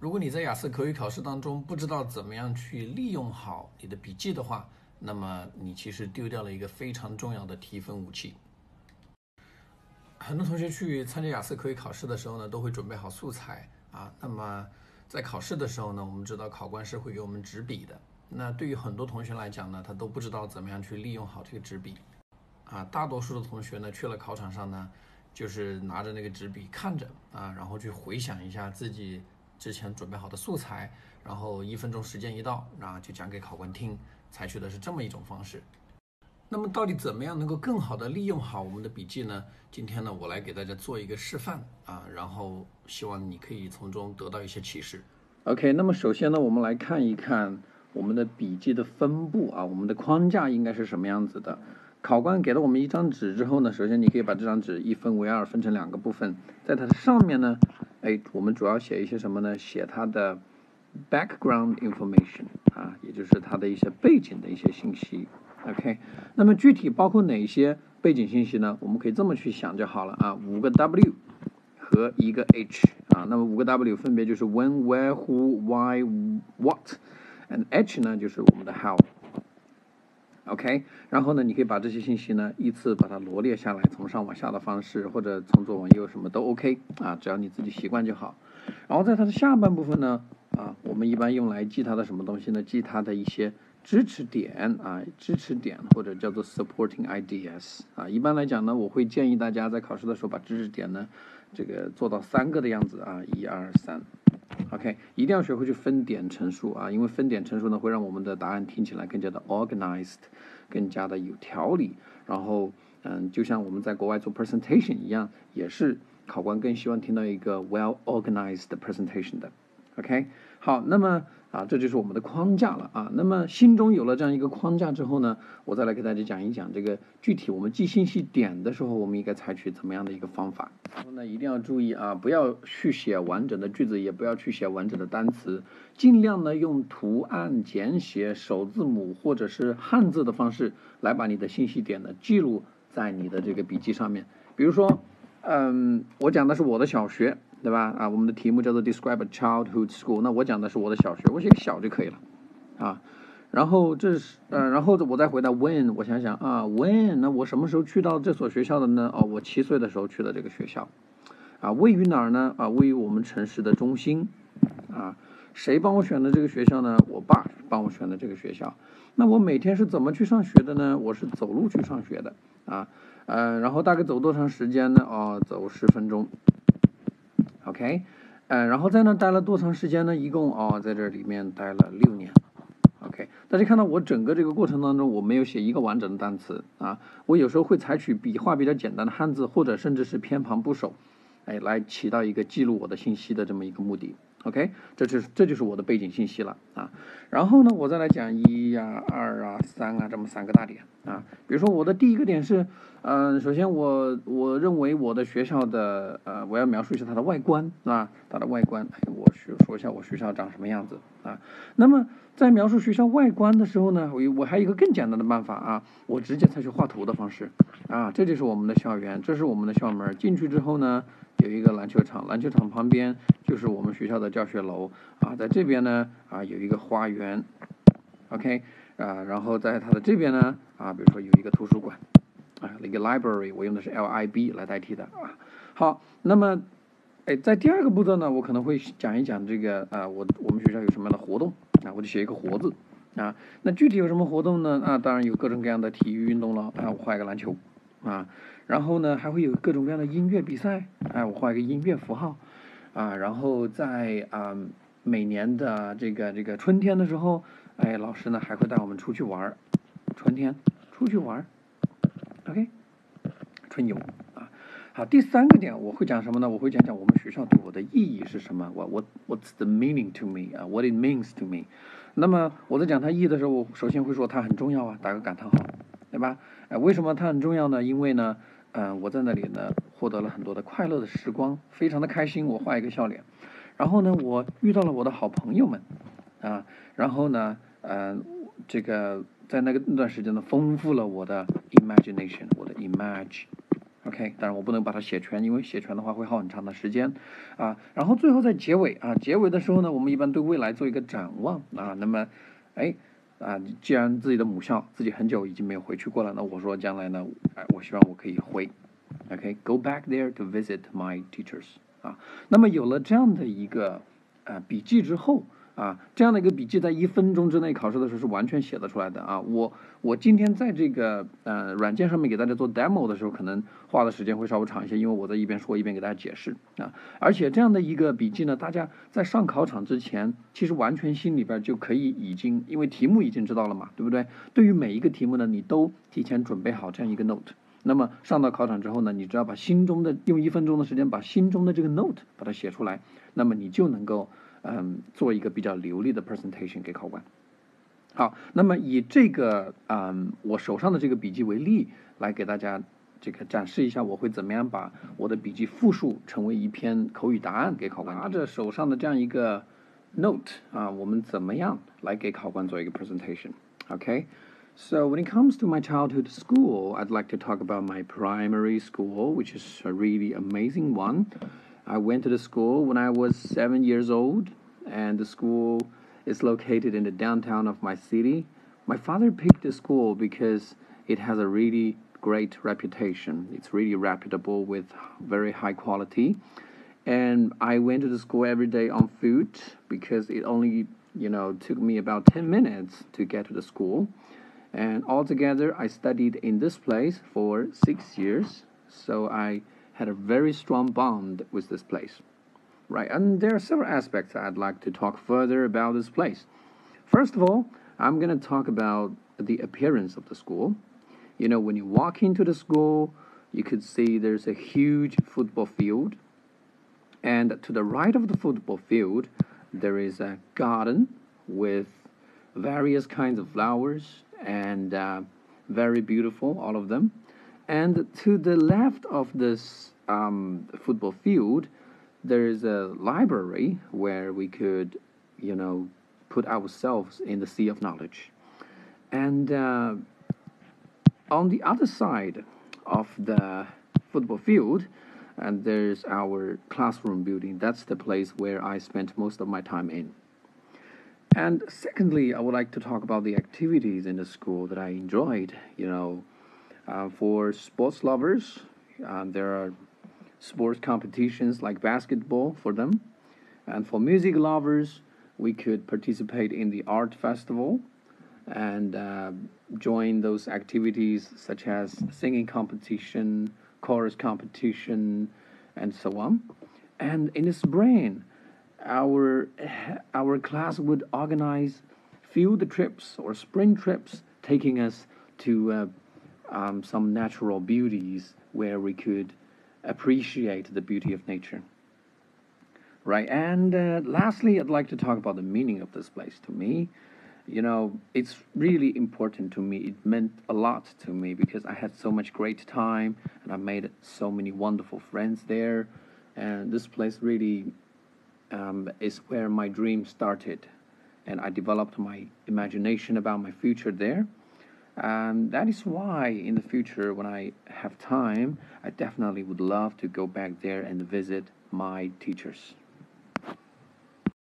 如果你在雅思口语考试当中不知道怎么样去利用好你的笔记的话，那么你其实丢掉了一个非常重要的提分武器。很多同学去参加雅思口语考试的时候呢，都会准备好素材啊。那么在考试的时候呢，我们知道考官是会给我们纸笔的。那对于很多同学来讲呢，他都不知道怎么样去利用好这个纸笔啊。大多数的同学呢，去了考场上呢，就是拿着那个纸笔看着啊，然后去回想一下自己。之前准备好的素材，然后一分钟时间一到，那就讲给考官听，采取的是这么一种方式。那么到底怎么样能够更好的利用好我们的笔记呢？今天呢，我来给大家做一个示范啊，然后希望你可以从中得到一些启示。OK，那么首先呢，我们来看一看我们的笔记的分布啊，我们的框架应该是什么样子的。考官给了我们一张纸之后呢，首先你可以把这张纸一分为二，分成两个部分，在它的上面呢。哎，我们主要写一些什么呢？写它的 background information 啊，也就是它的一些背景的一些信息。OK，那么具体包括哪些背景信息呢？我们可以这么去想就好了啊，五个 W 和一个 H 啊。那么五个 W 分别就是 when、where、who、why、what，and H 呢就是我们的 how。OK，然后呢，你可以把这些信息呢依次把它罗列下来，从上往下的方式，或者从左往右什么都 OK 啊，只要你自己习惯就好。然后在它的下半部分呢，啊，我们一般用来记它的什么东西呢？记它的一些支持点啊，支持点或者叫做 supporting ideas 啊。一般来讲呢，我会建议大家在考试的时候把知识点呢，这个做到三个的样子啊，一二三。OK，一定要学会去分点陈述啊，因为分点陈述呢，会让我们的答案听起来更加的 organized，更加的有条理。然后，嗯，就像我们在国外做 presentation 一样，也是考官更希望听到一个 well organized presentation 的。OK，好，那么。啊，这就是我们的框架了啊。那么心中有了这样一个框架之后呢，我再来给大家讲一讲这个具体我们记信息点的时候，我们应该采取怎么样的一个方法。然后呢，一定要注意啊，不要去写完整的句子，也不要去写完整的单词，尽量呢用图案、简写、首字母或者是汉字的方式来把你的信息点呢记录在你的这个笔记上面。比如说，嗯，我讲的是我的小学。对吧？啊，我们的题目叫做 Describe a childhood school。那我讲的是我的小学，我写个小就可以了，啊。然后这是，呃，然后我再回答 When，我想想啊，When，那我什么时候去到这所学校的呢？哦，我七岁的时候去的这个学校，啊，位于哪儿呢？啊，位于我们城市的中心，啊，谁帮我选的这个学校呢？我爸帮我选的这个学校。那我每天是怎么去上学的呢？我是走路去上学的，啊，呃，然后大概走多长时间呢？哦，走十分钟。OK，呃，然后在那待了多长时间呢？一共哦，在这里面待了六年。OK，大家看到我整个这个过程当中，我没有写一个完整的单词啊，我有时候会采取笔画比较简单的汉字，或者甚至是偏旁部首，哎，来起到一个记录我的信息的这么一个目的。OK，这就是这就是我的背景信息了啊。然后呢，我再来讲一呀、二啊、三啊这么三个大点啊。比如说我的第一个点是，嗯，首先我我认为我的学校的呃，我要描述一下它的外观是吧？它的外观，我学说一下我学校长什么样子啊。那么在描述学校外观的时候呢，我我还有一个更简单的办法啊，我直接采取画图的方式啊。这就是我们的校园，这是我们的校门，进去之后呢。有一个篮球场，篮球场旁边就是我们学校的教学楼啊，在这边呢啊有一个花园，OK 啊，然后在它的这边呢啊，比如说有一个图书馆啊，一个 library，我用的是 L I B 来代替的啊。好，那么哎，在第二个步骤呢，我可能会讲一讲这个啊，我我们学校有什么样的活动啊，我就写一个活字啊。那具体有什么活动呢？啊，当然有各种各样的体育运动了啊，我画一个篮球啊。然后呢，还会有各种各样的音乐比赛，哎，我画一个音乐符号，啊，然后在啊每年的这个这个春天的时候，哎，老师呢还会带我们出去玩儿，春天出去玩儿，OK，春游啊，好，第三个点我会讲什么呢？我会讲讲我们学校对我的意义是什么，我我 What's the meaning to me 啊？What it means to me？那么我在讲它意义的时候，我首先会说它很重要啊，打个感叹号，对吧？哎，为什么它很重要呢？因为呢。嗯，我在那里呢，获得了很多的快乐的时光，非常的开心。我画一个笑脸，然后呢，我遇到了我的好朋友们，啊，然后呢，嗯，这个在那个那段时间呢，丰富了我的 imagination，我的 image，OK，当然我不能把它写全，因为写全的话会耗很长的时间啊。然后最后在结尾啊，结尾的时候呢，我们一般对未来做一个展望啊。那么，哎啊，既然自己的母校自己很久已经没有回去过了，那我说将来呢，哎，我希望我可以回。OK，go back there to visit my teachers 啊。那么有了这样的一个呃笔记之后。啊，这样的一个笔记在一分钟之内考试的时候是完全写得出来的啊！我我今天在这个呃软件上面给大家做 demo 的时候，可能花的时间会稍微长一些，因为我在一边说一边给大家解释啊。而且这样的一个笔记呢，大家在上考场之前，其实完全心里边就可以已经，因为题目已经知道了嘛，对不对？对于每一个题目呢，你都提前准备好这样一个 note。那么上到考场之后呢，你只要把心中的用一分钟的时间把心中的这个 note 把它写出来，那么你就能够。嗯，做一个比较流利的 presentation 给考官。好，那么以这个嗯我手上的这个笔记为例，来给大家这个展示一下，我会怎么样把我的笔记复述成为一篇口语答案给考官。拿着手上的这样一个 note 啊，我们怎么样来给考官做一个 presentation？Okay? So when it comes to my childhood school, I'd like to talk about my primary school, which is a really amazing one. I went to the school when I was seven years old, and the school is located in the downtown of my city. My father picked the school because it has a really great reputation. It's really reputable with very high quality. And I went to the school every day on foot because it only, you know, took me about 10 minutes to get to the school. And altogether, I studied in this place for six years. So I had a very strong bond with this place. Right, and there are several aspects I'd like to talk further about this place. First of all, I'm going to talk about the appearance of the school. You know, when you walk into the school, you could see there's a huge football field. And to the right of the football field, there is a garden with various kinds of flowers and uh, very beautiful, all of them. And to the left of this um, football field, there is a library where we could, you know, put ourselves in the sea of knowledge. And uh, on the other side of the football field, and there's our classroom building. That's the place where I spent most of my time in. And secondly, I would like to talk about the activities in the school that I enjoyed. You know, for sports lovers, uh, there are sports competitions like basketball for them. And for music lovers, we could participate in the art festival and uh, join those activities such as singing competition, chorus competition, and so on. And in the spring, our our class would organize field trips or spring trips, taking us to uh, um, some natural beauties where we could appreciate the beauty of nature. Right, and uh, lastly, I'd like to talk about the meaning of this place. To me, you know, it's really important to me. It meant a lot to me because I had so much great time and I made so many wonderful friends there. And this place really um, is where my dream started. And I developed my imagination about my future there. And that is why in the future, when I have time, I definitely would love to go back there and visit my teachers.